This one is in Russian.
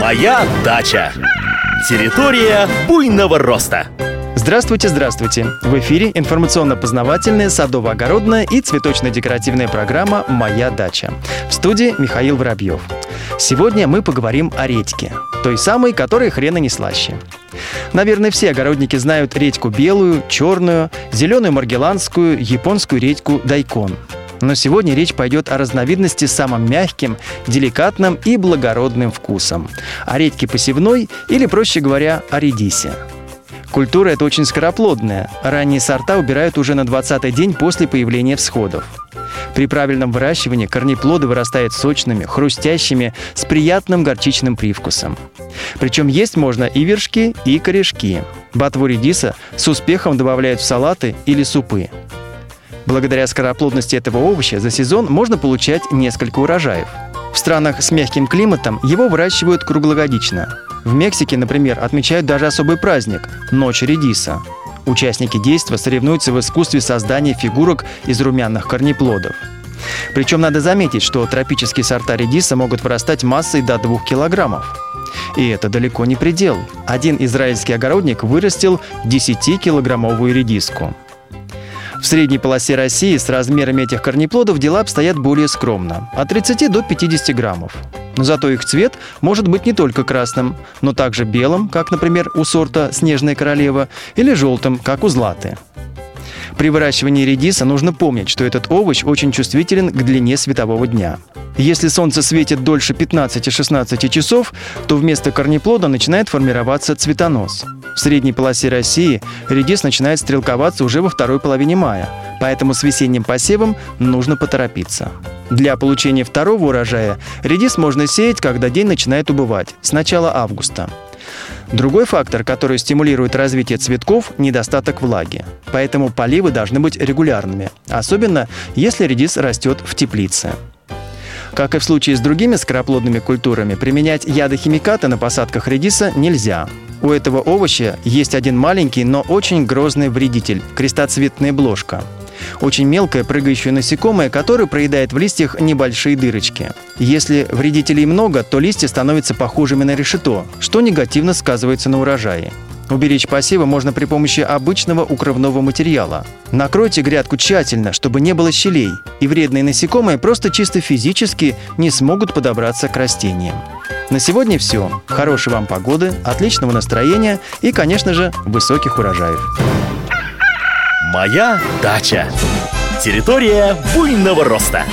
Моя дача. Территория буйного роста. Здравствуйте, здравствуйте! В эфире информационно-познавательная, садово-огородная и цветочно-декоративная программа «Моя дача». В студии Михаил Воробьев. Сегодня мы поговорим о редьке. Той самой, которая хрена не слаще. Наверное, все огородники знают редьку белую, черную, зеленую маргеланскую, японскую редьку дайкон. Но сегодня речь пойдет о разновидности с самым мягким, деликатным и благородным вкусом. О редьке посевной или, проще говоря, о редисе. Культура эта очень скороплодная. Ранние сорта убирают уже на 20-й день после появления всходов. При правильном выращивании корнеплоды вырастают сочными, хрустящими, с приятным горчичным привкусом. Причем есть можно и вершки, и корешки. Ботву редиса с успехом добавляют в салаты или супы. Благодаря скороплодности этого овоща за сезон можно получать несколько урожаев. В странах с мягким климатом его выращивают круглогодично. В Мексике, например, отмечают даже особый праздник – Ночь редиса. Участники действа соревнуются в искусстве создания фигурок из румяных корнеплодов. Причем надо заметить, что тропические сорта редиса могут вырастать массой до 2 килограммов. И это далеко не предел. Один израильский огородник вырастил 10-килограммовую редиску. В средней полосе России с размерами этих корнеплодов дела обстоят более скромно – от 30 до 50 граммов. Но зато их цвет может быть не только красным, но также белым, как, например, у сорта «Снежная королева», или желтым, как у «Златы». При выращивании редиса нужно помнить, что этот овощ очень чувствителен к длине светового дня. Если солнце светит дольше 15-16 часов, то вместо корнеплода начинает формироваться цветонос. В средней полосе России редис начинает стрелковаться уже во второй половине мая, поэтому с весенним посевом нужно поторопиться. Для получения второго урожая редис можно сеять, когда день начинает убывать, с начала августа. Другой фактор, который стимулирует развитие цветков – недостаток влаги. Поэтому поливы должны быть регулярными, особенно если редис растет в теплице. Как и в случае с другими скороплодными культурами, применять ядохимикаты на посадках редиса нельзя. У этого овоща есть один маленький, но очень грозный вредитель – крестоцветная бложка – очень мелкое прыгающее насекомое, которое проедает в листьях небольшие дырочки. Если вредителей много, то листья становятся похожими на решето, что негативно сказывается на урожае. Уберечь посевы можно при помощи обычного укрывного материала. Накройте грядку тщательно, чтобы не было щелей, и вредные насекомые просто чисто физически не смогут подобраться к растениям. На сегодня все. Хорошей вам погоды, отличного настроения и, конечно же, высоких урожаев. Моя дача. Территория буйного роста.